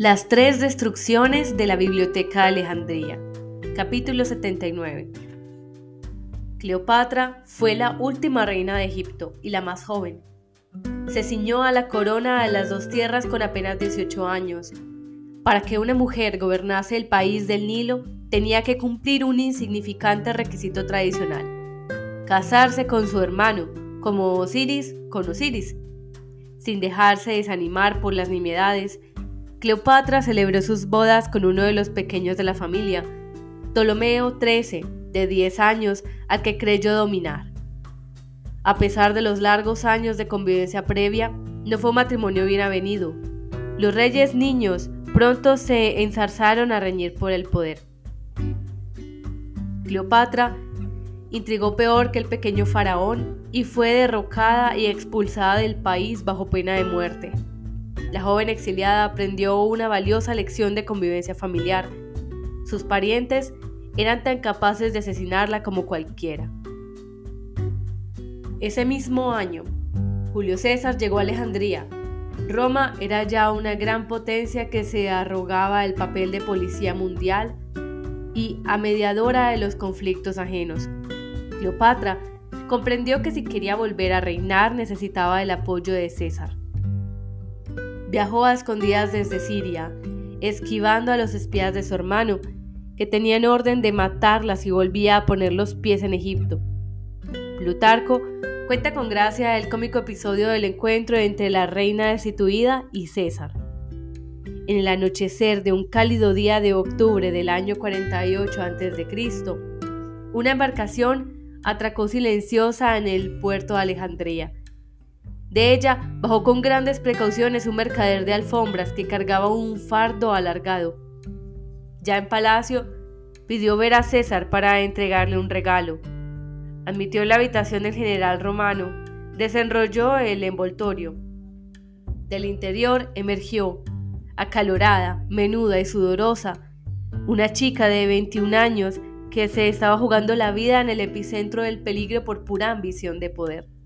Las tres destrucciones de la Biblioteca de Alejandría. Capítulo 79. Cleopatra fue la última reina de Egipto y la más joven. Se ciñó a la corona de las dos tierras con apenas 18 años. Para que una mujer gobernase el país del Nilo, tenía que cumplir un insignificante requisito tradicional. Casarse con su hermano, como Osiris con Osiris. Sin dejarse desanimar por las nimiedades, Cleopatra celebró sus bodas con uno de los pequeños de la familia, Ptolomeo XIII, de 10 años, al que creyó dominar. A pesar de los largos años de convivencia previa, no fue matrimonio bien avenido. Los reyes niños pronto se enzarzaron a reñir por el poder. Cleopatra intrigó peor que el pequeño faraón y fue derrocada y expulsada del país bajo pena de muerte. La joven exiliada aprendió una valiosa lección de convivencia familiar. Sus parientes eran tan capaces de asesinarla como cualquiera. Ese mismo año, Julio César llegó a Alejandría. Roma era ya una gran potencia que se arrogaba el papel de policía mundial y a mediadora de los conflictos ajenos. Cleopatra comprendió que si quería volver a reinar necesitaba el apoyo de César. Viajó a escondidas desde Siria, esquivando a los espías de su hermano, que tenían orden de matarla si volvía a poner los pies en Egipto. Plutarco cuenta con gracia el cómico episodio del encuentro entre la reina destituida y César. En el anochecer de un cálido día de octubre del año 48 a.C., una embarcación atracó silenciosa en el puerto de Alejandría de ella bajó con grandes precauciones un mercader de alfombras que cargaba un fardo alargado. Ya en palacio, pidió ver a César para entregarle un regalo. Admitió la habitación del general romano, desenrolló el envoltorio. Del interior emergió, acalorada, menuda y sudorosa, una chica de 21 años que se estaba jugando la vida en el epicentro del peligro por pura ambición de poder.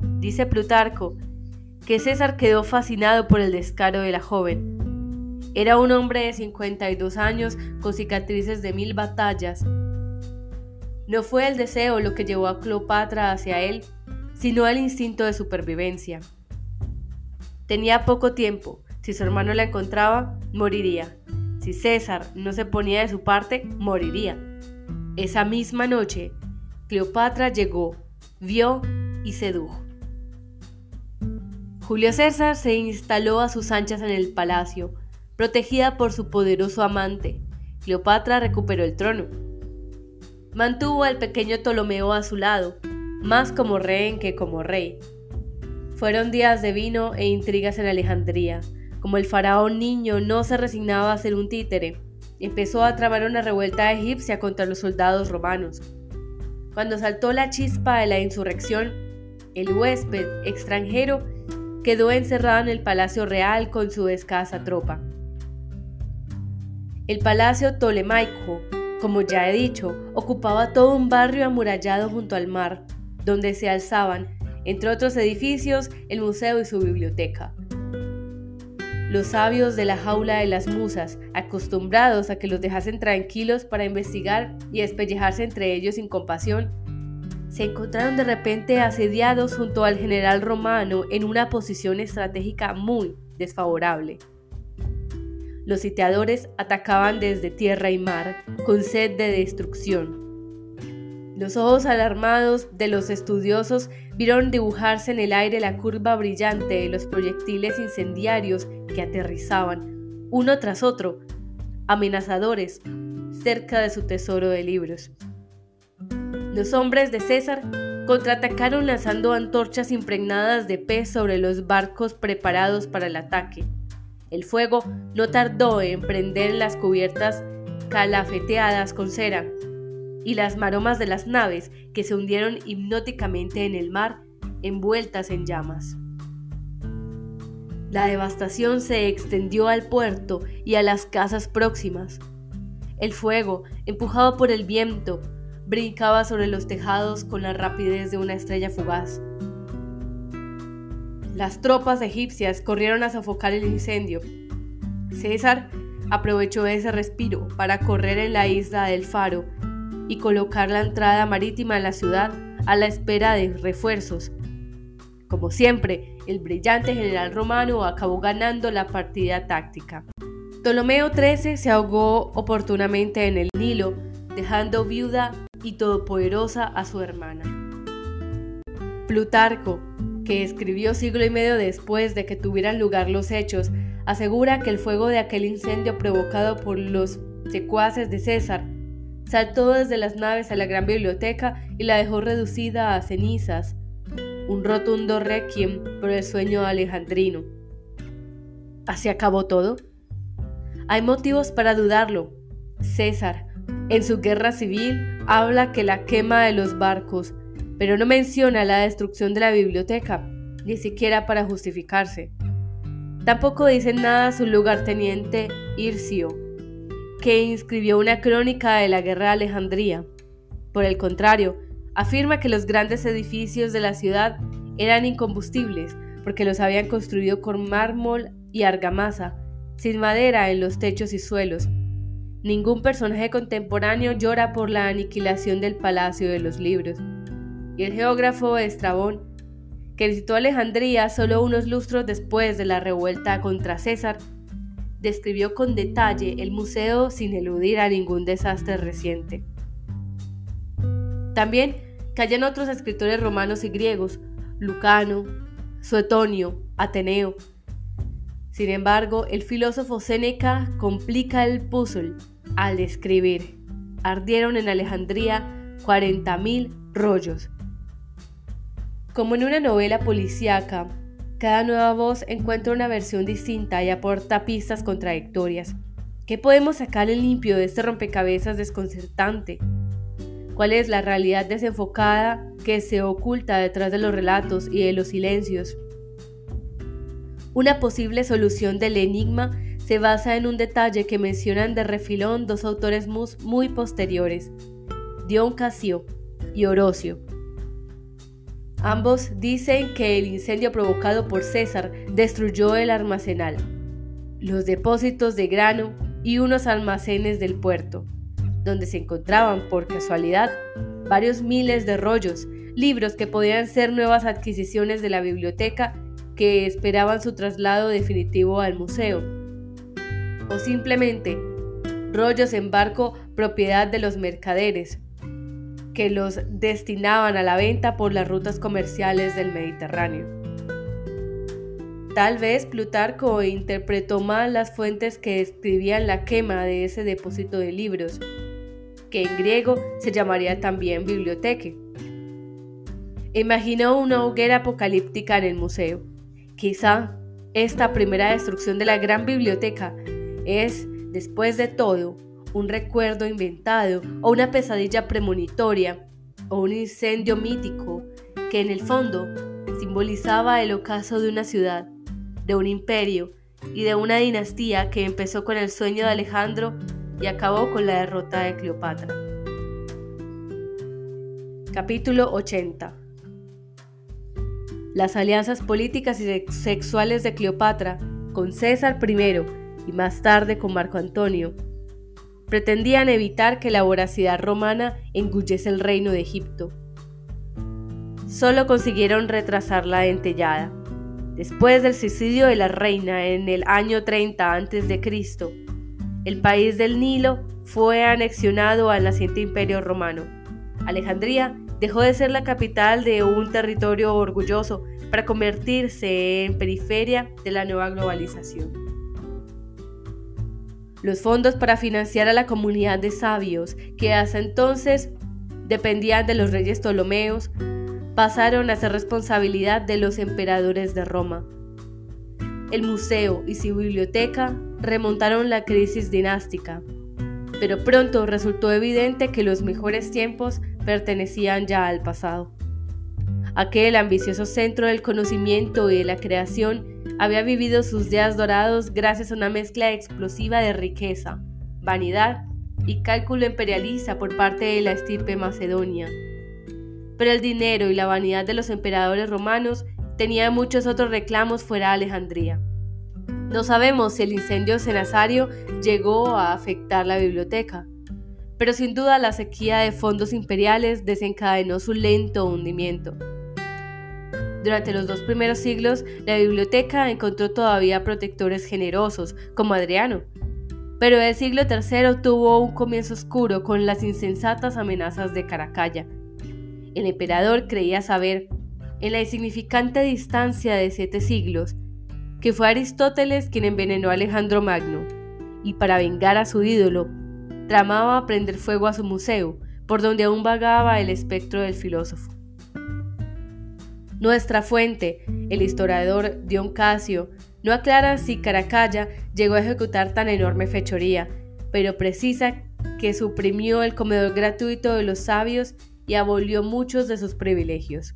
Dice Plutarco que César quedó fascinado por el descaro de la joven. Era un hombre de 52 años con cicatrices de mil batallas. No fue el deseo lo que llevó a Cleopatra hacia él, sino el instinto de supervivencia. Tenía poco tiempo. Si su hermano la encontraba, moriría. Si César no se ponía de su parte, moriría. Esa misma noche, Cleopatra llegó, vio y sedujo. Julio César se instaló a sus anchas en el palacio, protegida por su poderoso amante. Cleopatra recuperó el trono. Mantuvo al pequeño Ptolomeo a su lado, más como rehén que como rey. Fueron días de vino e intrigas en Alejandría. Como el faraón niño no se resignaba a ser un títere, empezó a tramar una revuelta egipcia contra los soldados romanos. Cuando saltó la chispa de la insurrección, el huésped extranjero quedó encerrado en el Palacio Real con su escasa tropa. El Palacio Ptolemaico, como ya he dicho, ocupaba todo un barrio amurallado junto al mar, donde se alzaban, entre otros edificios, el museo y su biblioteca. Los sabios de la jaula de las musas, acostumbrados a que los dejasen tranquilos para investigar y despellejarse entre ellos sin compasión, se encontraron de repente asediados junto al general romano en una posición estratégica muy desfavorable. Los sitiadores atacaban desde tierra y mar, con sed de destrucción. Los ojos alarmados de los estudiosos vieron dibujarse en el aire la curva brillante de los proyectiles incendiarios que aterrizaban, uno tras otro, amenazadores, cerca de su tesoro de libros. Los hombres de César contraatacaron lanzando antorchas impregnadas de pez sobre los barcos preparados para el ataque. El fuego no tardó en prender las cubiertas calafeteadas con cera y las maromas de las naves que se hundieron hipnóticamente en el mar envueltas en llamas. La devastación se extendió al puerto y a las casas próximas. El fuego, empujado por el viento, brincaba sobre los tejados con la rapidez de una estrella fugaz. Las tropas egipcias corrieron a sofocar el incendio. César aprovechó ese respiro para correr en la isla del Faro y colocar la entrada marítima en la ciudad a la espera de refuerzos. Como siempre, el brillante general romano acabó ganando la partida táctica. Ptolomeo XIII se ahogó oportunamente en el Nilo, dejando viuda y todopoderosa a su hermana. Plutarco, que escribió siglo y medio después de que tuvieran lugar los hechos, asegura que el fuego de aquel incendio provocado por los secuaces de César saltó desde las naves a la gran biblioteca y la dejó reducida a cenizas, un rotundo requiem por el sueño alejandrino. ¿Así acabó todo? Hay motivos para dudarlo. César, en su guerra civil, habla que la quema de los barcos, pero no menciona la destrucción de la biblioteca, ni siquiera para justificarse. Tampoco dice nada su lugarteniente Ircio, que inscribió una crónica de la guerra de Alejandría. Por el contrario, afirma que los grandes edificios de la ciudad eran incombustibles porque los habían construido con mármol y argamasa, sin madera en los techos y suelos. Ningún personaje contemporáneo llora por la aniquilación del Palacio de los Libros. Y el geógrafo Estrabón, que visitó Alejandría solo unos lustros después de la revuelta contra César, describió con detalle el museo sin eludir a ningún desastre reciente. También callan otros escritores romanos y griegos, Lucano, Suetonio, Ateneo. Sin embargo, el filósofo Séneca complica el puzzle al escribir. Ardieron en Alejandría 40.000 rollos. Como en una novela policíaca, cada nueva voz encuentra una versión distinta y aporta pistas contradictorias. ¿Qué podemos sacar en limpio de este rompecabezas desconcertante? ¿Cuál es la realidad desenfocada que se oculta detrás de los relatos y de los silencios? Una posible solución del enigma se basa en un detalle que mencionan de refilón dos autores muy posteriores, Dion Casio y Orocio Ambos dicen que el incendio provocado por César destruyó el almacenal, los depósitos de grano y unos almacenes del puerto, donde se encontraban, por casualidad, varios miles de rollos, libros que podían ser nuevas adquisiciones de la biblioteca que esperaban su traslado definitivo al museo, o simplemente rollos en barco propiedad de los mercaderes, que los destinaban a la venta por las rutas comerciales del Mediterráneo. Tal vez Plutarco interpretó mal las fuentes que describían la quema de ese depósito de libros, que en griego se llamaría también biblioteque. Imaginó una hoguera apocalíptica en el museo. Quizá esta primera destrucción de la gran biblioteca es, después de todo, un recuerdo inventado o una pesadilla premonitoria o un incendio mítico que en el fondo simbolizaba el ocaso de una ciudad, de un imperio y de una dinastía que empezó con el sueño de Alejandro y acabó con la derrota de Cleopatra. Capítulo 80 Las alianzas políticas y sexuales de Cleopatra con César I y más tarde con Marco Antonio pretendían evitar que la voracidad romana engullese el reino de Egipto. Solo consiguieron retrasar la dentellada. Después del suicidio de la reina en el año 30 a.C., el país del Nilo fue anexionado al naciente imperio romano. Alejandría dejó de ser la capital de un territorio orgulloso para convertirse en periferia de la nueva globalización. Los fondos para financiar a la comunidad de sabios, que hasta entonces dependían de los reyes Ptolomeos, pasaron a ser responsabilidad de los emperadores de Roma. El museo y su biblioteca remontaron la crisis dinástica, pero pronto resultó evidente que los mejores tiempos pertenecían ya al pasado. Aquel ambicioso centro del conocimiento y de la creación había vivido sus días dorados gracias a una mezcla explosiva de riqueza, vanidad y cálculo imperialista por parte de la estirpe macedonia. Pero el dinero y la vanidad de los emperadores romanos tenían muchos otros reclamos fuera de Alejandría. No sabemos si el incendio cenasario llegó a afectar la biblioteca, pero sin duda la sequía de fondos imperiales desencadenó su lento hundimiento. Durante los dos primeros siglos, la biblioteca encontró todavía protectores generosos, como Adriano, pero el siglo III tuvo un comienzo oscuro con las insensatas amenazas de Caracalla. El emperador creía saber, en la insignificante distancia de siete siglos, que fue Aristóteles quien envenenó a Alejandro Magno, y para vengar a su ídolo, tramaba prender fuego a su museo, por donde aún vagaba el espectro del filósofo. Nuestra fuente, el historiador Dion Casio, no aclara si Caracalla llegó a ejecutar tan enorme fechoría, pero precisa que suprimió el comedor gratuito de los sabios y abolió muchos de sus privilegios.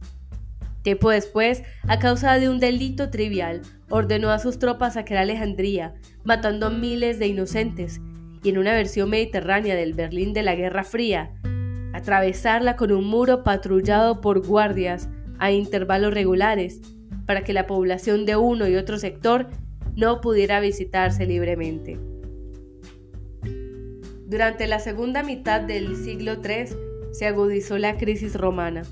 Tiempo después, a causa de un delito trivial, ordenó a sus tropas saquear Alejandría, matando a miles de inocentes, y en una versión mediterránea del Berlín de la Guerra Fría, atravesarla con un muro patrullado por guardias a intervalos regulares para que la población de uno y otro sector no pudiera visitarse libremente. Durante la segunda mitad del siglo III se agudizó la crisis romana.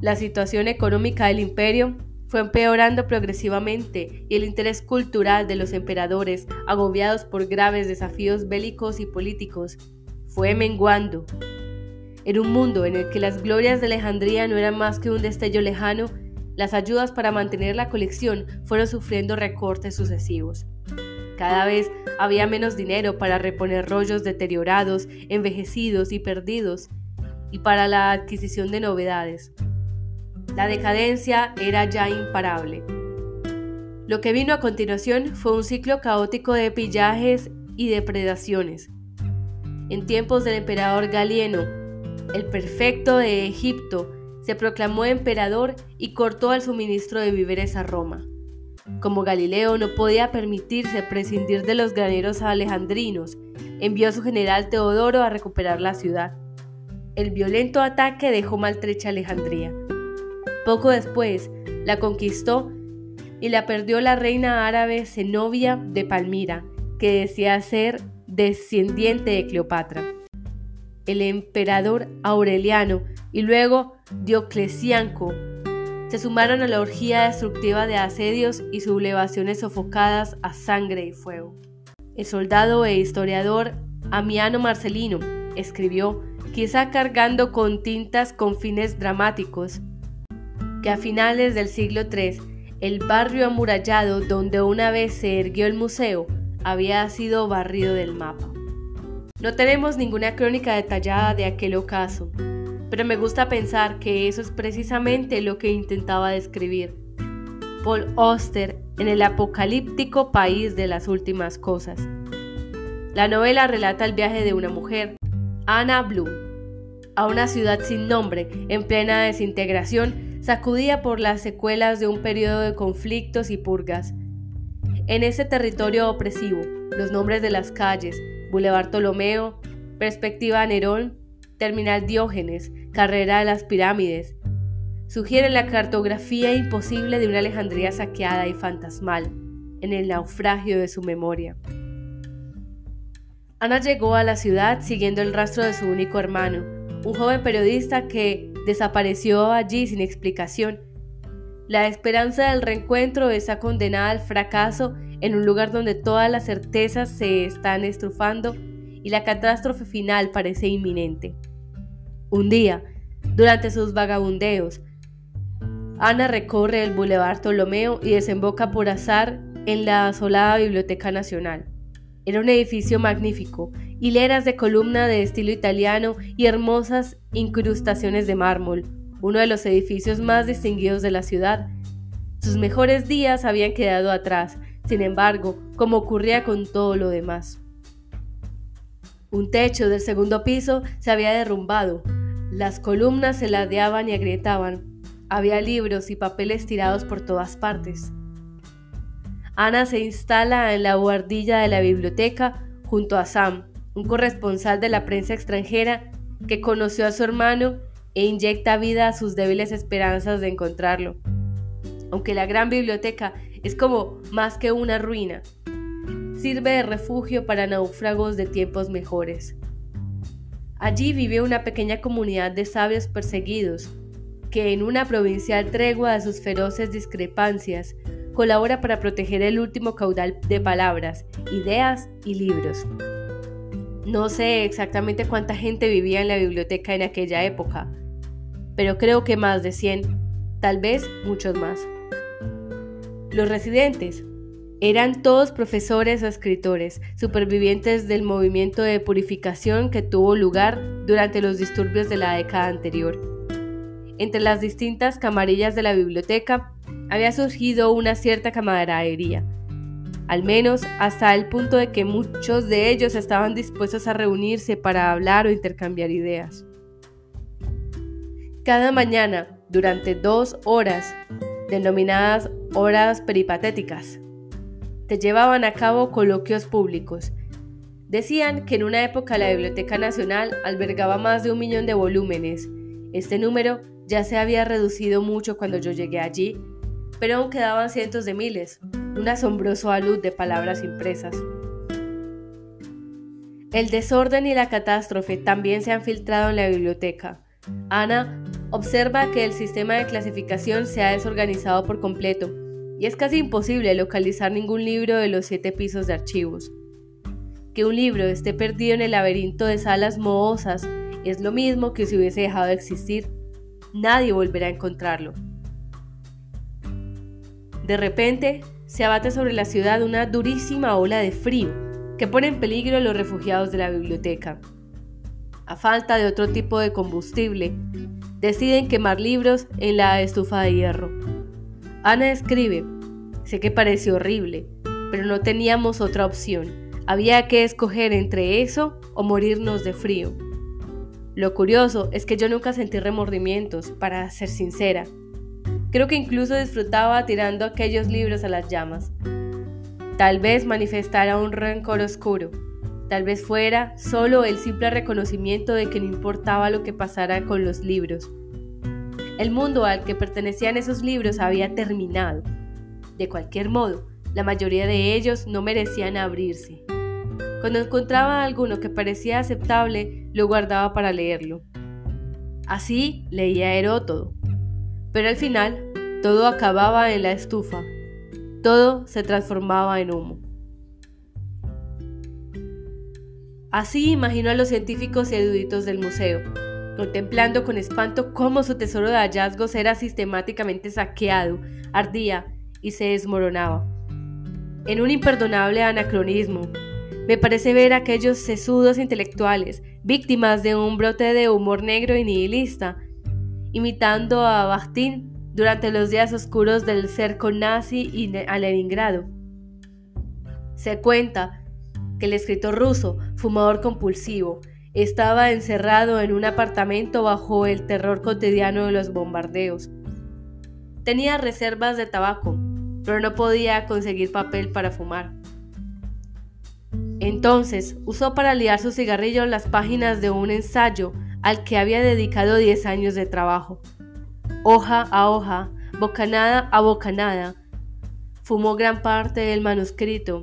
La situación económica del imperio fue empeorando progresivamente y el interés cultural de los emperadores, agobiados por graves desafíos bélicos y políticos, fue menguando en un mundo en el que las glorias de Alejandría no eran más que un destello lejano, las ayudas para mantener la colección fueron sufriendo recortes sucesivos. Cada vez había menos dinero para reponer rollos deteriorados, envejecidos y perdidos, y para la adquisición de novedades. La decadencia era ya imparable. Lo que vino a continuación fue un ciclo caótico de pillajes y depredaciones. En tiempos del emperador Galieno, el perfecto de Egipto, se proclamó emperador y cortó el suministro de víveres a Roma. Como Galileo no podía permitirse prescindir de los graneros alejandrinos, envió a su general Teodoro a recuperar la ciudad. El violento ataque dejó maltrecha Alejandría. Poco después, la conquistó y la perdió la reina árabe Zenobia de Palmira, que decía ser descendiente de Cleopatra el emperador Aureliano y luego Dioclecianco se sumaron a la orgía destructiva de asedios y sublevaciones sofocadas a sangre y fuego. El soldado e historiador Amiano Marcelino escribió, quizá cargando con tintas con fines dramáticos, que a finales del siglo III el barrio amurallado donde una vez se erguió el museo había sido barrido del mapa. No tenemos ninguna crónica detallada de aquel ocaso, pero me gusta pensar que eso es precisamente lo que intentaba describir Paul Auster en el apocalíptico país de las últimas cosas. La novela relata el viaje de una mujer, Anna Bloom, a una ciudad sin nombre, en plena desintegración, sacudida por las secuelas de un periodo de conflictos y purgas. En ese territorio opresivo, los nombres de las calles, Boulevard Ptolomeo, Perspectiva Nerón, Terminal Diógenes, Carrera de las Pirámides. Sugiere la cartografía imposible de una Alejandría saqueada y fantasmal, en el naufragio de su memoria. Ana llegó a la ciudad siguiendo el rastro de su único hermano, un joven periodista que desapareció allí sin explicación. La esperanza del reencuentro está condenada al fracaso en un lugar donde todas las certezas se están estrufando y la catástrofe final parece inminente. Un día, durante sus vagabundeos, Ana recorre el Boulevard Ptolomeo y desemboca por azar en la asolada Biblioteca Nacional. Era un edificio magnífico, hileras de columna de estilo italiano y hermosas incrustaciones de mármol, uno de los edificios más distinguidos de la ciudad. Sus mejores días habían quedado atrás, sin embargo, como ocurría con todo lo demás. Un techo del segundo piso se había derrumbado, las columnas se ladeaban y agrietaban, había libros y papeles tirados por todas partes. Ana se instala en la guardilla de la biblioteca junto a Sam, un corresponsal de la prensa extranjera que conoció a su hermano e inyecta vida a sus débiles esperanzas de encontrarlo. Aunque la gran biblioteca es como más que una ruina. Sirve de refugio para náufragos de tiempos mejores. Allí vive una pequeña comunidad de sabios perseguidos, que en una provincial tregua de sus feroces discrepancias, colabora para proteger el último caudal de palabras, ideas y libros. No sé exactamente cuánta gente vivía en la biblioteca en aquella época, pero creo que más de 100, tal vez muchos más. Los residentes eran todos profesores o escritores, supervivientes del movimiento de purificación que tuvo lugar durante los disturbios de la década anterior. Entre las distintas camarillas de la biblioteca había surgido una cierta camaradería, al menos hasta el punto de que muchos de ellos estaban dispuestos a reunirse para hablar o intercambiar ideas. Cada mañana, durante dos horas, denominadas horas peripatéticas, te llevaban a cabo coloquios públicos. Decían que en una época la Biblioteca Nacional albergaba más de un millón de volúmenes. Este número ya se había reducido mucho cuando yo llegué allí pero aún quedaban cientos de miles, un asombroso alud de palabras impresas. El desorden y la catástrofe también se han filtrado en la biblioteca. Ana observa que el sistema de clasificación se ha desorganizado por completo y es casi imposible localizar ningún libro de los siete pisos de archivos. Que un libro esté perdido en el laberinto de salas mohosas es lo mismo que si hubiese dejado de existir. Nadie volverá a encontrarlo. De repente, se abate sobre la ciudad una durísima ola de frío que pone en peligro a los refugiados de la biblioteca. A falta de otro tipo de combustible, deciden quemar libros en la estufa de hierro. Ana escribe, sé que parece horrible, pero no teníamos otra opción. Había que escoger entre eso o morirnos de frío. Lo curioso es que yo nunca sentí remordimientos, para ser sincera. Creo que incluso disfrutaba tirando aquellos libros a las llamas. Tal vez manifestara un rencor oscuro. Tal vez fuera solo el simple reconocimiento de que no importaba lo que pasara con los libros. El mundo al que pertenecían esos libros había terminado. De cualquier modo, la mayoría de ellos no merecían abrirse. Cuando encontraba alguno que parecía aceptable, lo guardaba para leerlo. Así leía Herótodo, pero al final todo acababa en la estufa, todo se transformaba en humo. Así imagino a los científicos y eruditos del museo, contemplando con espanto cómo su tesoro de hallazgos era sistemáticamente saqueado, ardía y se desmoronaba. En un imperdonable anacronismo, me parece ver a aquellos sesudos intelectuales, víctimas de un brote de humor negro y nihilista, imitando a Bakhtin durante los días oscuros del cerco nazi y a Leningrado. Se cuenta que el escritor ruso, fumador compulsivo, estaba encerrado en un apartamento bajo el terror cotidiano de los bombardeos. Tenía reservas de tabaco, pero no podía conseguir papel para fumar. Entonces usó para liar su cigarrillo las páginas de un ensayo al que había dedicado 10 años de trabajo. Hoja a hoja, bocanada a bocanada, fumó gran parte del manuscrito,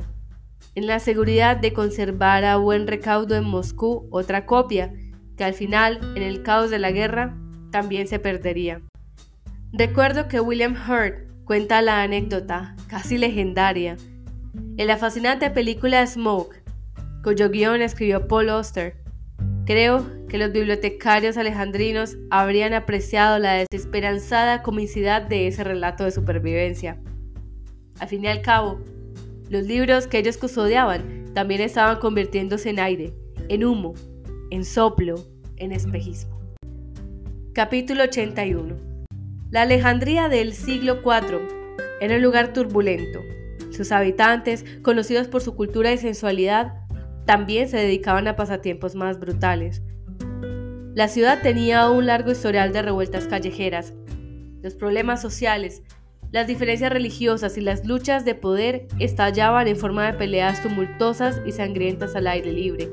en la seguridad de conservar a buen recaudo en Moscú otra copia, que al final, en el caos de la guerra, también se perdería. Recuerdo que William Hurt cuenta la anécdota, casi legendaria, en la fascinante película Smoke, cuyo guion escribió Paul Auster, Creo que los bibliotecarios alejandrinos habrían apreciado la desesperanzada comicidad de ese relato de supervivencia. Al fin y al cabo, los libros que ellos custodiaban también estaban convirtiéndose en aire, en humo, en soplo, en espejismo. Capítulo 81 La Alejandría del siglo IV era un lugar turbulento. Sus habitantes, conocidos por su cultura y sensualidad, también se dedicaban a pasatiempos más brutales. La ciudad tenía un largo historial de revueltas callejeras. Los problemas sociales, las diferencias religiosas y las luchas de poder estallaban en forma de peleas tumultuosas y sangrientas al aire libre.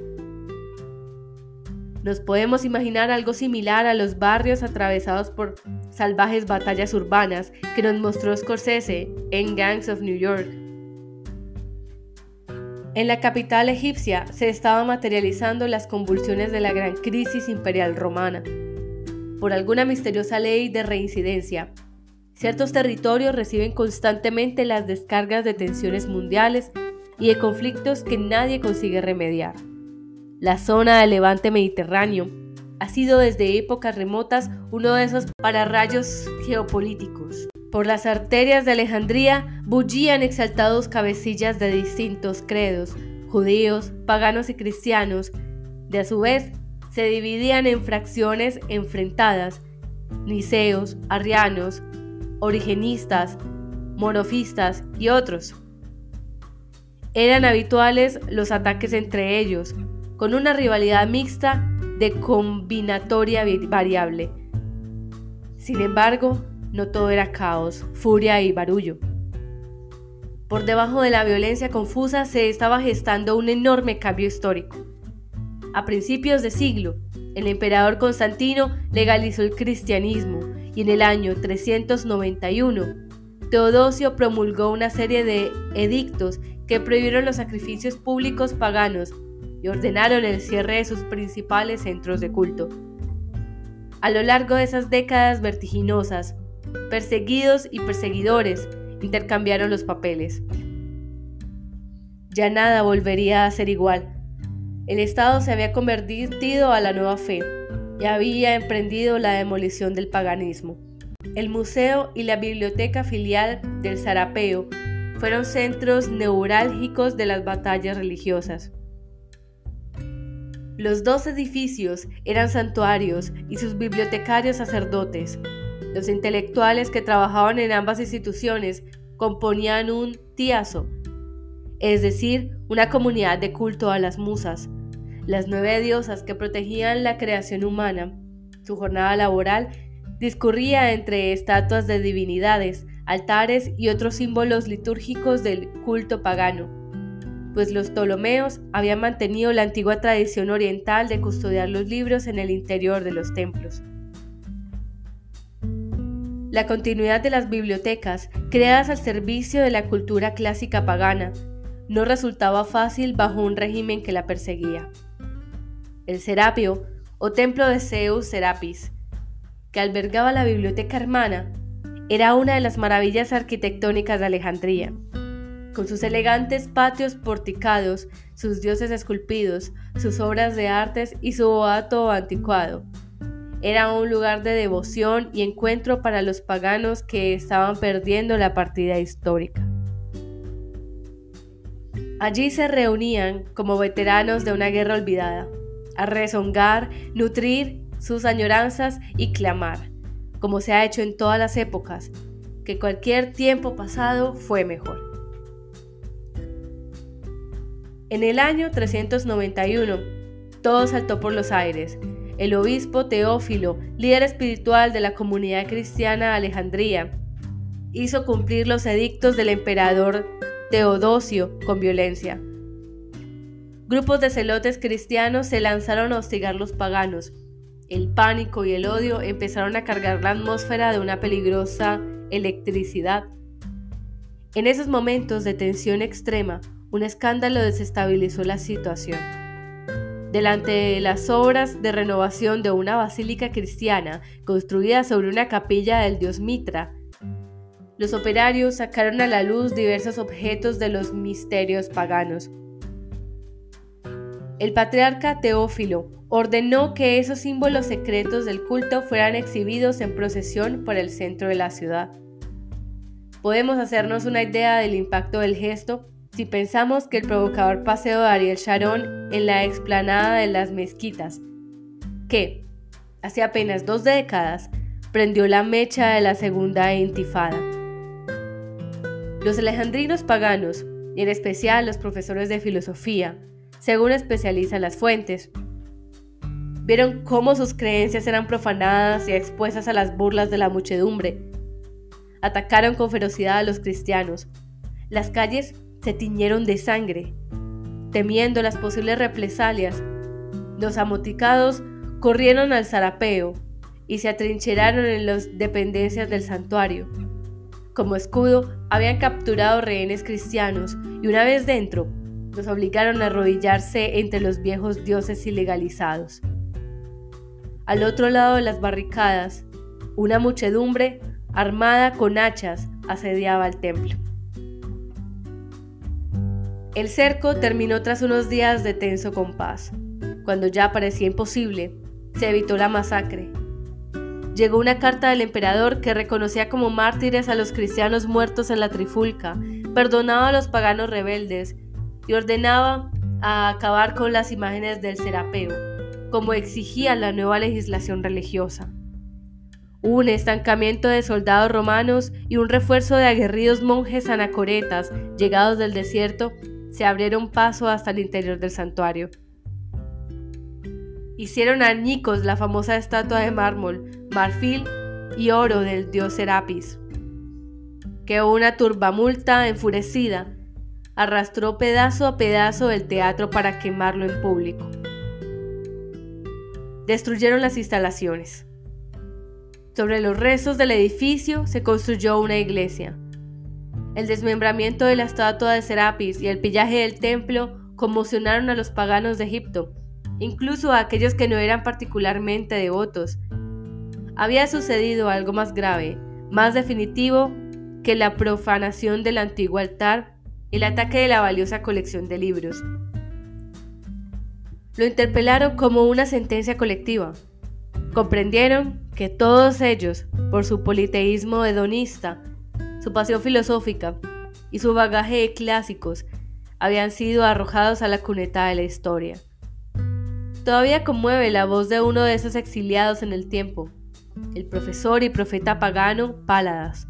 Nos podemos imaginar algo similar a los barrios atravesados por salvajes batallas urbanas que nos mostró Scorsese en Gangs of New York. En la capital egipcia se estaban materializando las convulsiones de la gran crisis imperial romana. Por alguna misteriosa ley de reincidencia, ciertos territorios reciben constantemente las descargas de tensiones mundiales y de conflictos que nadie consigue remediar. La zona del levante mediterráneo ha sido desde épocas remotas uno de esos pararrayos geopolíticos. Por las arterias de Alejandría bullían exaltados cabecillas de distintos credos, judíos, paganos y cristianos. De a su vez, se dividían en fracciones enfrentadas, niceos, arrianos, origenistas, monofistas y otros. Eran habituales los ataques entre ellos, con una rivalidad mixta de combinatoria variable. Sin embargo, no todo era caos, furia y barullo. Por debajo de la violencia confusa se estaba gestando un enorme cambio histórico. A principios de siglo, el emperador Constantino legalizó el cristianismo y en el año 391, Teodosio promulgó una serie de edictos que prohibieron los sacrificios públicos paganos y ordenaron el cierre de sus principales centros de culto. A lo largo de esas décadas vertiginosas, perseguidos y perseguidores intercambiaron los papeles. Ya nada volvería a ser igual. El Estado se había convertido a la nueva fe y había emprendido la demolición del paganismo. El museo y la biblioteca filial del Sarapeo fueron centros neurálgicos de las batallas religiosas. Los dos edificios eran santuarios y sus bibliotecarios sacerdotes. Los intelectuales que trabajaban en ambas instituciones componían un tiazo, es decir, una comunidad de culto a las musas, las nueve diosas que protegían la creación humana. Su jornada laboral discurría entre estatuas de divinidades, altares y otros símbolos litúrgicos del culto pagano pues los Ptolomeos habían mantenido la antigua tradición oriental de custodiar los libros en el interior de los templos. La continuidad de las bibliotecas, creadas al servicio de la cultura clásica pagana, no resultaba fácil bajo un régimen que la perseguía. El Serapio, o templo de Zeus Serapis, que albergaba la biblioteca hermana, era una de las maravillas arquitectónicas de Alejandría con sus elegantes patios porticados, sus dioses esculpidos, sus obras de artes y su boato anticuado. Era un lugar de devoción y encuentro para los paganos que estaban perdiendo la partida histórica. Allí se reunían como veteranos de una guerra olvidada, a rezongar, nutrir sus añoranzas y clamar, como se ha hecho en todas las épocas, que cualquier tiempo pasado fue mejor. En el año 391, todo saltó por los aires. El obispo Teófilo, líder espiritual de la comunidad cristiana Alejandría, hizo cumplir los edictos del emperador Teodosio con violencia. Grupos de celotes cristianos se lanzaron a hostigar los paganos. El pánico y el odio empezaron a cargar la atmósfera de una peligrosa electricidad. En esos momentos de tensión extrema, un escándalo desestabilizó la situación. Delante de las obras de renovación de una basílica cristiana construida sobre una capilla del dios Mitra, los operarios sacaron a la luz diversos objetos de los misterios paganos. El patriarca Teófilo ordenó que esos símbolos secretos del culto fueran exhibidos en procesión por el centro de la ciudad. Podemos hacernos una idea del impacto del gesto si pensamos que el provocador paseo de Ariel Sharon en la explanada de las mezquitas, que, hace apenas dos décadas, prendió la mecha de la segunda intifada. Los alejandrinos paganos, y en especial los profesores de filosofía, según especializan las fuentes, vieron cómo sus creencias eran profanadas y expuestas a las burlas de la muchedumbre. Atacaron con ferocidad a los cristianos. Las calles se tiñeron de sangre. Temiendo las posibles represalias, los amoticados corrieron al zarapeo y se atrincheraron en las dependencias del santuario. Como escudo, habían capturado rehenes cristianos y una vez dentro, los obligaron a arrodillarse entre los viejos dioses ilegalizados. Al otro lado de las barricadas, una muchedumbre armada con hachas asediaba el templo. El cerco terminó tras unos días de tenso compás. Cuando ya parecía imposible, se evitó la masacre. Llegó una carta del emperador que reconocía como mártires a los cristianos muertos en la trifulca, perdonaba a los paganos rebeldes y ordenaba a acabar con las imágenes del serapeo, como exigía la nueva legislación religiosa. Un estancamiento de soldados romanos y un refuerzo de aguerridos monjes anacoretas llegados del desierto se abrieron paso hasta el interior del santuario. Hicieron añicos la famosa estatua de mármol, marfil y oro del dios Serapis, que una turbamulta enfurecida arrastró pedazo a pedazo del teatro para quemarlo en público. Destruyeron las instalaciones. Sobre los restos del edificio se construyó una iglesia. El desmembramiento de la estatua de Serapis y el pillaje del templo conmocionaron a los paganos de Egipto, incluso a aquellos que no eran particularmente devotos. Había sucedido algo más grave, más definitivo que la profanación del antiguo altar el ataque de la valiosa colección de libros. Lo interpelaron como una sentencia colectiva. Comprendieron que todos ellos, por su politeísmo hedonista, su pasión filosófica y su bagaje de clásicos, habían sido arrojados a la cuneta de la historia. Todavía conmueve la voz de uno de esos exiliados en el tiempo, el profesor y profeta pagano Páladas,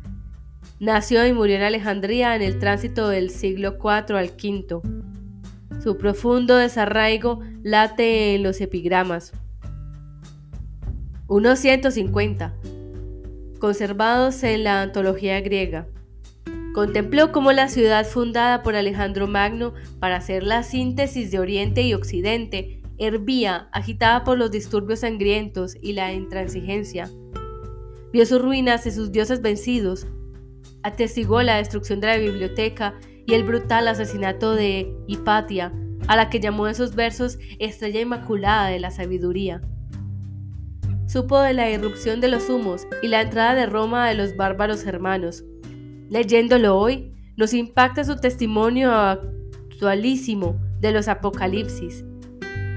Nació y murió en Alejandría en el tránsito del siglo IV al V. Su profundo desarraigo late en los epigramas. Unos 150, conservados en la antología griega. Contempló cómo la ciudad fundada por Alejandro Magno para hacer la síntesis de Oriente y Occidente hervía, agitada por los disturbios sangrientos y la intransigencia. Vio sus ruinas y sus dioses vencidos, atestiguó la destrucción de la biblioteca y el brutal asesinato de Hipatia, a la que llamó en sus versos Estrella Inmaculada de la Sabiduría. Supo de la irrupción de los humos y la entrada de Roma de los bárbaros hermanos. Leyéndolo hoy, nos impacta su testimonio actualísimo de los apocalipsis.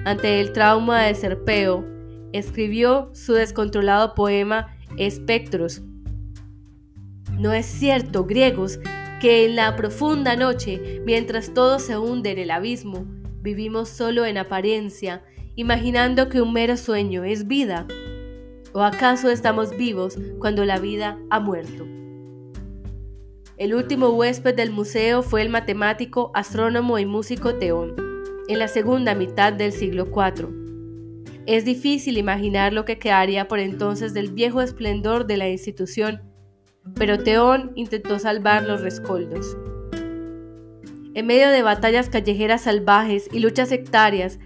Ante el trauma de Serpeo, escribió su descontrolado poema Espectros, no es cierto, griegos, que en la profunda noche, mientras todo se hunde en el abismo, vivimos solo en apariencia, imaginando que un mero sueño es vida. ¿O acaso estamos vivos cuando la vida ha muerto? El último huésped del museo fue el matemático, astrónomo y músico Teón, en la segunda mitad del siglo IV. Es difícil imaginar lo que quedaría por entonces del viejo esplendor de la institución pero Teón intentó salvar los rescoldos. En medio de batallas callejeras salvajes y luchas sectarias,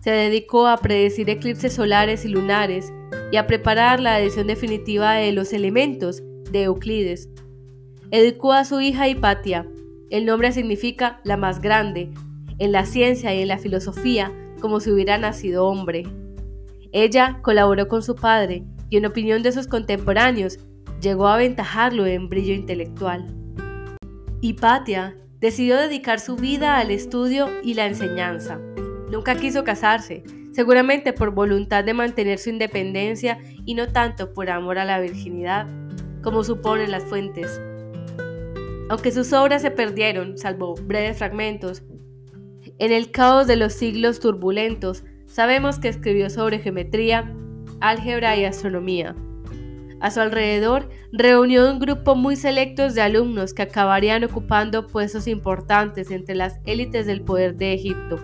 se dedicó a predecir eclipses solares y lunares y a preparar la edición definitiva de Los Elementos de Euclides. Educó a su hija Hipatia. El nombre significa la más grande, en la ciencia y en la filosofía, como si hubiera nacido hombre. Ella colaboró con su padre y en opinión de sus contemporáneos llegó a aventajarlo en brillo intelectual. Hipatia decidió dedicar su vida al estudio y la enseñanza. Nunca quiso casarse, seguramente por voluntad de mantener su independencia y no tanto por amor a la virginidad, como suponen las fuentes. Aunque sus obras se perdieron, salvo breves fragmentos, en el caos de los siglos turbulentos, sabemos que escribió sobre geometría, álgebra y astronomía. A su alrededor reunió un grupo muy selecto de alumnos que acabarían ocupando puestos importantes entre las élites del poder de Egipto.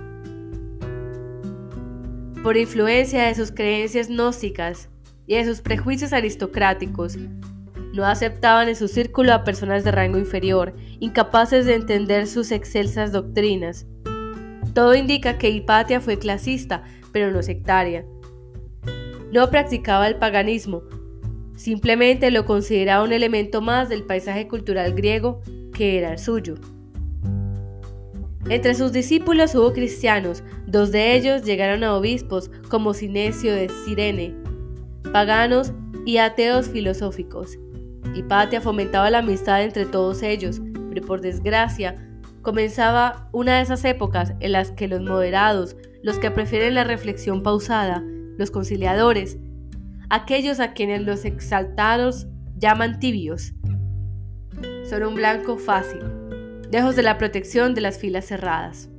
Por influencia de sus creencias gnósticas y de sus prejuicios aristocráticos, no aceptaban en su círculo a personas de rango inferior, incapaces de entender sus excelsas doctrinas. Todo indica que Hipatia fue clasista, pero no sectaria. no practicaba el paganismo, simplemente lo consideraba un elemento más del paisaje cultural griego que era el suyo. Entre sus discípulos hubo cristianos, dos de ellos llegaron a obispos como Sinesio de Cirene, paganos y ateos filosóficos. Hipatia fomentaba la amistad entre todos ellos, pero por desgracia comenzaba una de esas épocas en las que los moderados, los que prefieren la reflexión pausada, los conciliadores, aquellos a quienes los exaltados llaman tibios, son un blanco fácil, lejos de la protección de las filas cerradas.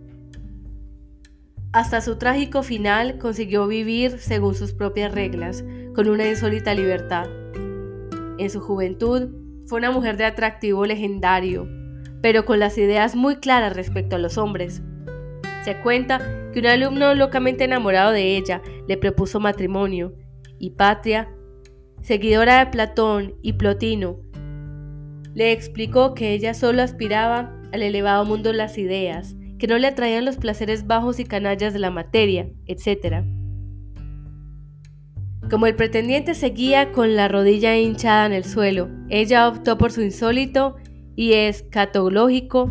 Hasta su trágico final consiguió vivir según sus propias reglas, con una insólita libertad. En su juventud fue una mujer de atractivo legendario, pero con las ideas muy claras respecto a los hombres. Se cuenta que un alumno locamente enamorado de ella le propuso matrimonio, y Patria, seguidora de Platón y Plotino, le explicó que ella solo aspiraba al elevado mundo de las ideas, que no le atraían los placeres bajos y canallas de la materia, etc. Como el pretendiente seguía con la rodilla hinchada en el suelo, ella optó por su insólito y escatológico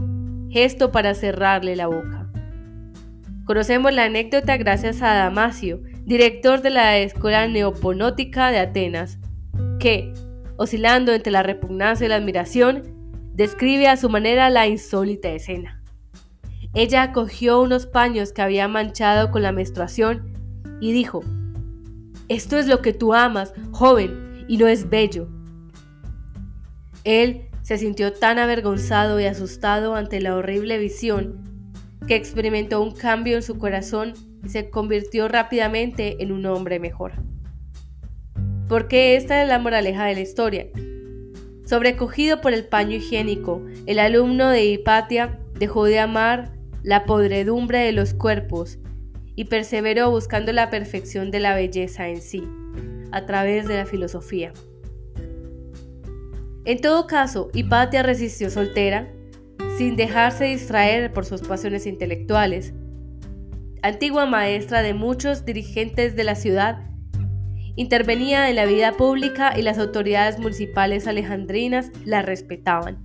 gesto para cerrarle la boca. Conocemos la anécdota gracias a Damasio, director de la Escuela Neoponótica de Atenas, que, oscilando entre la repugnancia y la admiración, describe a su manera la insólita escena. Ella cogió unos paños que había manchado con la menstruación y dijo, Esto es lo que tú amas, joven, y no es bello. Él se sintió tan avergonzado y asustado ante la horrible visión que experimentó un cambio en su corazón y se convirtió rápidamente en un hombre mejor. Porque esta es la moraleja de la historia. Sobrecogido por el paño higiénico, el alumno de Hipatia dejó de amar la podredumbre de los cuerpos y perseveró buscando la perfección de la belleza en sí, a través de la filosofía. En todo caso, Hipatia resistió soltera, sin dejarse distraer por sus pasiones intelectuales. Antigua maestra de muchos dirigentes de la ciudad, intervenía en la vida pública y las autoridades municipales alejandrinas la respetaban.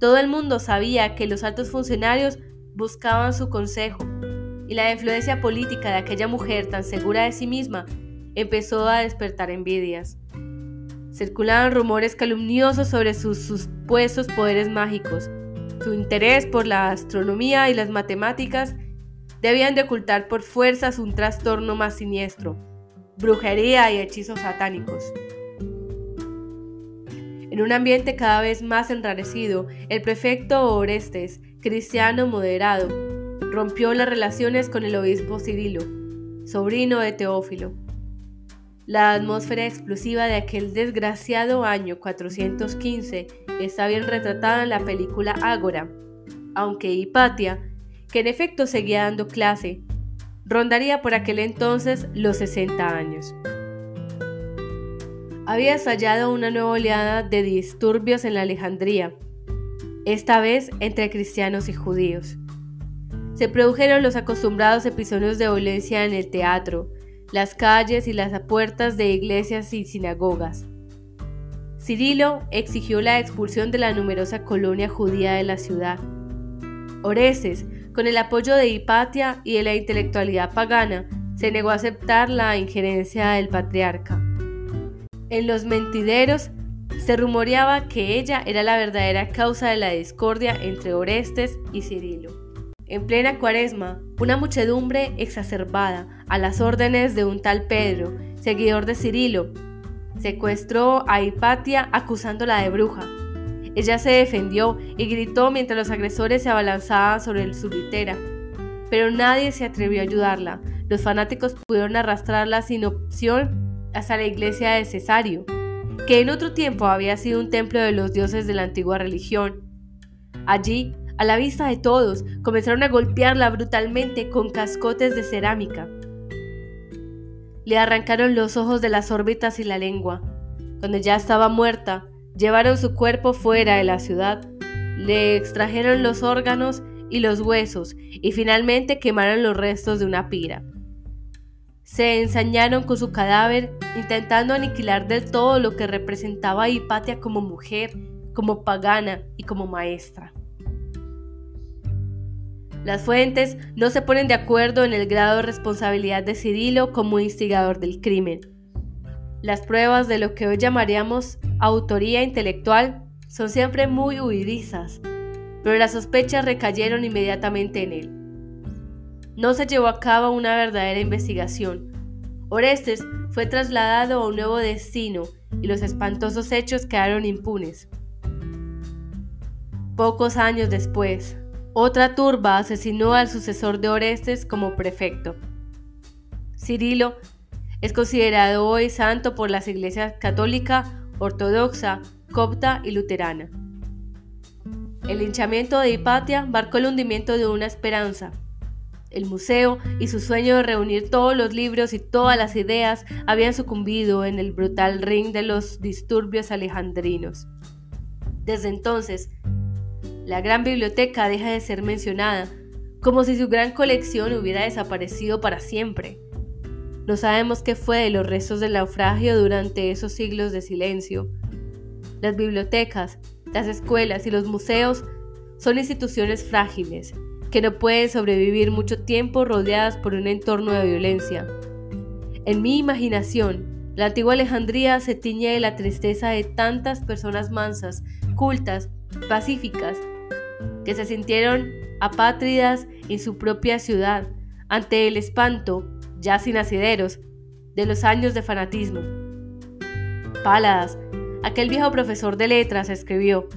Todo el mundo sabía que los altos funcionarios buscaban su consejo y la influencia política de aquella mujer tan segura de sí misma empezó a despertar envidias. Circulaban rumores calumniosos sobre sus supuestos poderes mágicos. Su interés por la astronomía y las matemáticas debían de ocultar por fuerzas un trastorno más siniestro, brujería y hechizos satánicos. En un ambiente cada vez más enrarecido, el prefecto Orestes, cristiano moderado, rompió las relaciones con el obispo Cirilo, sobrino de Teófilo. La atmósfera explosiva de aquel desgraciado año 415 está bien retratada en la película Ágora, aunque Hipatia, que en efecto seguía dando clase, rondaría por aquel entonces los 60 años. Había estallado una nueva oleada de disturbios en la Alejandría, esta vez entre cristianos y judíos. Se produjeron los acostumbrados episodios de violencia en el teatro, las calles y las puertas de iglesias y sinagogas. Cirilo exigió la expulsión de la numerosa colonia judía de la ciudad. Oreses, con el apoyo de Hipatia y de la intelectualidad pagana, se negó a aceptar la injerencia del patriarca. En los mentideros se rumoreaba que ella era la verdadera causa de la discordia entre Orestes y Cirilo. En plena cuaresma, una muchedumbre exacerbada, a las órdenes de un tal Pedro, seguidor de Cirilo, secuestró a Hipatia acusándola de bruja. Ella se defendió y gritó mientras los agresores se abalanzaban sobre su litera, pero nadie se atrevió a ayudarla. Los fanáticos pudieron arrastrarla sin opción hasta la iglesia de Cesario, que en otro tiempo había sido un templo de los dioses de la antigua religión. Allí a la vista de todos, comenzaron a golpearla brutalmente con cascotes de cerámica. Le arrancaron los ojos de las órbitas y la lengua. Cuando ya estaba muerta, llevaron su cuerpo fuera de la ciudad, le extrajeron los órganos y los huesos y finalmente quemaron los restos de una pira. se ensañaron con su cadáver, intentando aniquilar del todo lo que representaba a Hipatia como mujer, como pagana y como maestra. Las fuentes no se ponen de acuerdo en el grado de responsabilidad de Cirilo como instigador del crimen. Las pruebas de lo que hoy llamaríamos autoría intelectual son siempre muy huidizas, pero las sospechas recayeron inmediatamente en él. No se llevó a cabo una verdadera investigación. Orestes fue trasladado a un nuevo destino y los espantosos hechos quedaron impunes. Pocos años después, otra turba asesinó al sucesor de Orestes como prefecto. Cirilo es considerado hoy santo por las iglesias católica, ortodoxa, copta y luterana. El linchamiento de Hipatia marcó el hundimiento de una esperanza, el museo y su sueño de reunir todos los libros y todas las ideas habían sucumbido en el brutal ring de los disturbios alejandrinos. Desde entonces, la gran biblioteca deja de ser mencionada, como si su gran colección hubiera desaparecido para siempre. No sabemos qué fue de los restos del naufragio durante esos siglos de silencio. Las bibliotecas, las escuelas y los museos son instituciones frágiles que no pueden sobrevivir mucho tiempo rodeadas por un entorno de violencia. En mi imaginación, la antigua Alejandría se tiñe de la tristeza de tantas personas mansas, cultas, pacíficas, que se sintieron apátridas en su propia ciudad ante el espanto, ya sin asideros, de los años de fanatismo. Páladas, aquel viejo profesor de letras, escribió,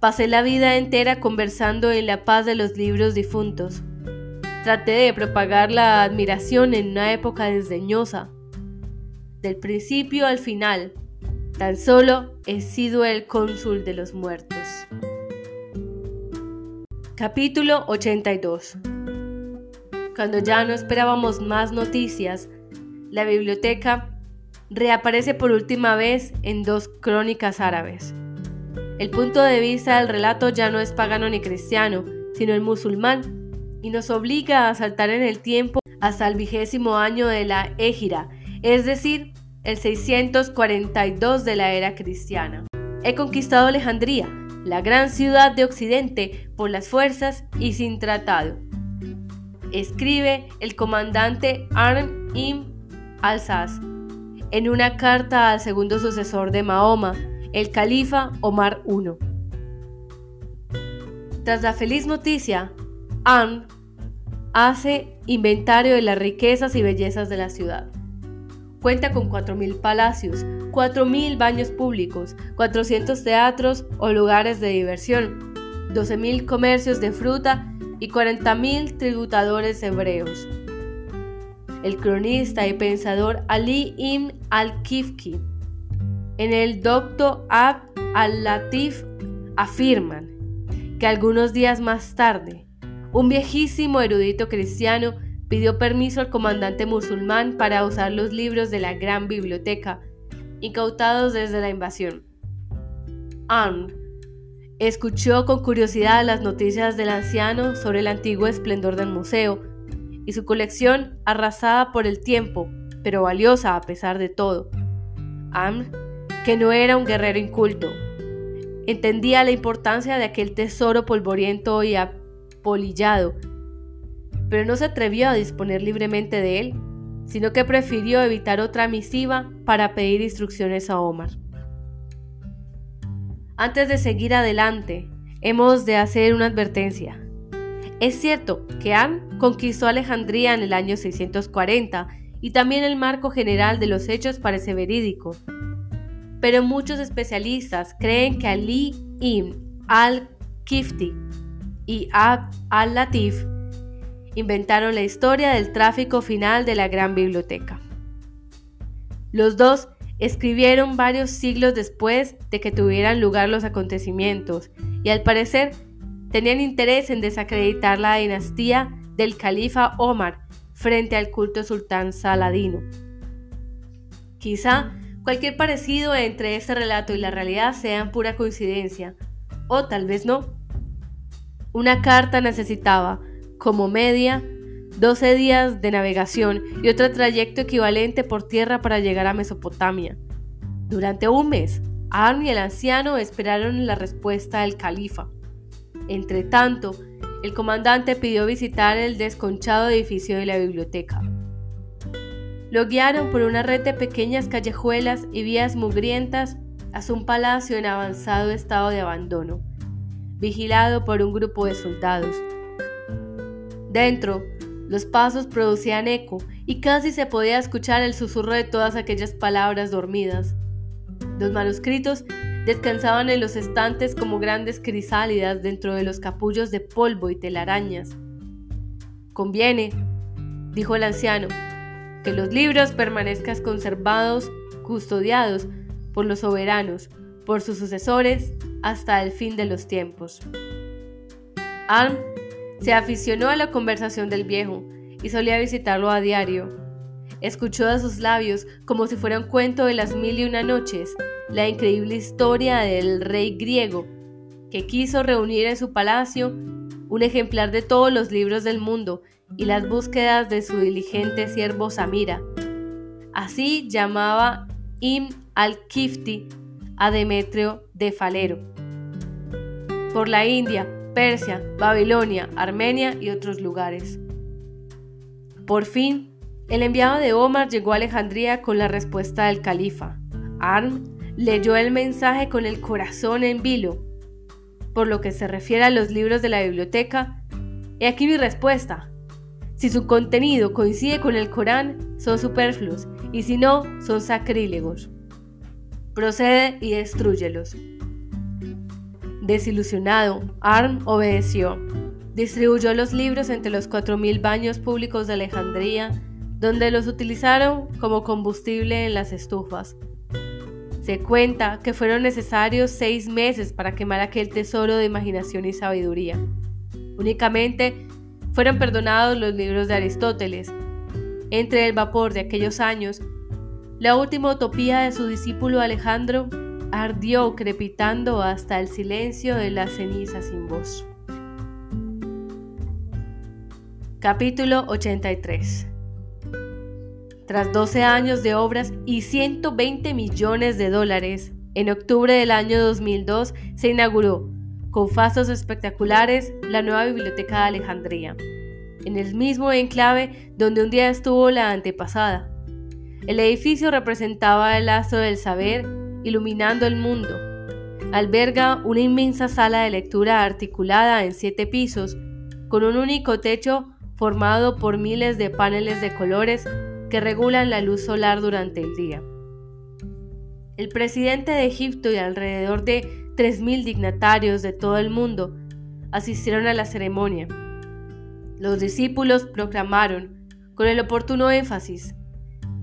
Pasé la vida entera conversando en la paz de los libros difuntos. Traté de propagar la admiración en una época desdeñosa. Del principio al final, tan solo he sido el cónsul de los muertos. Capítulo 82 Cuando ya no esperábamos más noticias, la biblioteca reaparece por última vez en dos crónicas árabes. El punto de vista del relato ya no es pagano ni cristiano, sino el musulmán, y nos obliga a saltar en el tiempo hasta el vigésimo año de la Égira, es decir, el 642 de la era cristiana. He conquistado Alejandría, la gran ciudad de Occidente, por las fuerzas y sin tratado. Escribe el comandante Arn im al-Sas en una carta al segundo sucesor de Mahoma, el califa Omar I. Tras la feliz noticia, Anne hace inventario de las riquezas y bellezas de la ciudad. Cuenta con 4.000 palacios, 4.000 baños públicos, 400 teatros o lugares de diversión, 12.000 comercios de fruta y 40.000 tributadores hebreos. El cronista y pensador Ali ibn al-Kifki en el Doctor Ab al-Latif afirman que algunos días más tarde, un viejísimo erudito cristiano pidió permiso al comandante musulmán para usar los libros de la gran biblioteca, incautados desde la invasión. Escuchó con curiosidad las noticias del anciano sobre el antiguo esplendor del museo y su colección arrasada por el tiempo, pero valiosa a pesar de todo. Anne que no era un guerrero inculto. Entendía la importancia de aquel tesoro polvoriento y apolillado, pero no se atrevió a disponer libremente de él, sino que prefirió evitar otra misiva para pedir instrucciones a Omar. Antes de seguir adelante, hemos de hacer una advertencia. Es cierto que Anne conquistó Alejandría en el año 640 y también el marco general de los hechos parece verídico, pero muchos especialistas creen que Ali ibn al-Kifti y Abd al-Latif inventaron la historia del tráfico final de la gran biblioteca. Los dos escribieron varios siglos después de que tuvieran lugar los acontecimientos y al parecer tenían interés en desacreditar la dinastía del califa Omar frente al culto sultán saladino. Quizá Cualquier parecido entre este relato y la realidad sea pura coincidencia, o tal vez no. Una carta necesitaba, como media, 12 días de navegación y otro trayecto equivalente por tierra para llegar a Mesopotamia. Durante un mes, Arn y el anciano esperaron la respuesta del califa. Entre tanto, el comandante pidió visitar el desconchado edificio de la biblioteca. Lo guiaron por una red de pequeñas callejuelas y vías mugrientas hasta un palacio en avanzado estado de abandono, vigilado por un grupo de soldados. Dentro, los pasos producían eco y casi se podía escuchar el susurro de todas aquellas palabras dormidas. Los manuscritos descansaban en los estantes como grandes crisálidas dentro de los capullos de polvo y telarañas. Conviene, dijo el anciano, que los libros permanezcan conservados, custodiados por los soberanos, por sus sucesores, hasta el fin de los tiempos. Arm se aficionó a la conversación del viejo y solía visitarlo a diario. Escuchó de sus labios, como si fuera un cuento de las mil y una noches, la increíble historia del rey griego, que quiso reunir en su palacio un ejemplar de todos los libros del mundo y las búsquedas de su diligente siervo Samira. Así llamaba Im al-Kifti a Demetrio de Falero. Por la India, Persia, Babilonia, Armenia y otros lugares. Por fin, el enviado de Omar llegó a Alejandría con la respuesta del califa. Arm leyó el mensaje con el corazón en vilo. Por lo que se refiere a los libros de la biblioteca, he aquí mi respuesta. Si su contenido coincide con el Corán, son superfluos, y si no, son sacrílegos. Procede y destruyelos. Desilusionado, Arm obedeció. Distribuyó los libros entre los 4.000 baños públicos de Alejandría, donde los utilizaron como combustible en las estufas. Se cuenta que fueron necesarios seis meses para quemar aquel tesoro de imaginación y sabiduría. Únicamente fueron perdonados los libros de Aristóteles. Entre el vapor de aquellos años, la última utopía de su discípulo Alejandro ardió crepitando hasta el silencio de la ceniza sin voz. Capítulo 83 Tras 12 años de obras y 120 millones de dólares, en octubre del año 2002 se inauguró con fastos espectaculares, la nueva biblioteca de Alejandría, en el mismo enclave donde un día estuvo la antepasada. El edificio representaba el lazo del saber, iluminando el mundo. Alberga una inmensa sala de lectura articulada en siete pisos, con un único techo formado por miles de paneles de colores que regulan la luz solar durante el día. El presidente de Egipto y alrededor de 3.000 dignatarios de todo el mundo asistieron a la ceremonia. Los discípulos proclamaron, con el oportuno énfasis,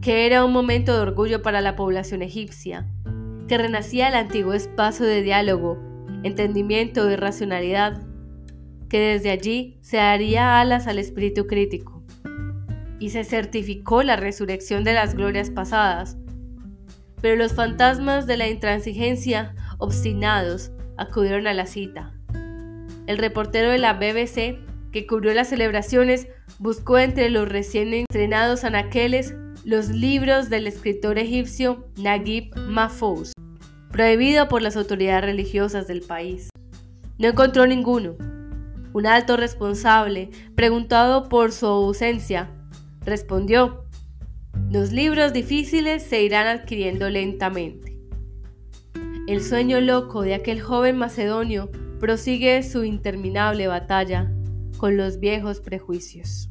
que era un momento de orgullo para la población egipcia, que renacía el antiguo espacio de diálogo, entendimiento y racionalidad, que desde allí se daría alas al espíritu crítico, y se certificó la resurrección de las glorias pasadas. Pero los fantasmas de la intransigencia obstinados, acudieron a la cita. El reportero de la BBC, que cubrió las celebraciones, buscó entre los recién estrenados anaqueles los libros del escritor egipcio Naguib Mahfouz, prohibido por las autoridades religiosas del país. No encontró ninguno. Un alto responsable, preguntado por su ausencia, respondió, los libros difíciles se irán adquiriendo lentamente. El sueño loco de aquel joven macedonio prosigue su interminable batalla con los viejos prejuicios.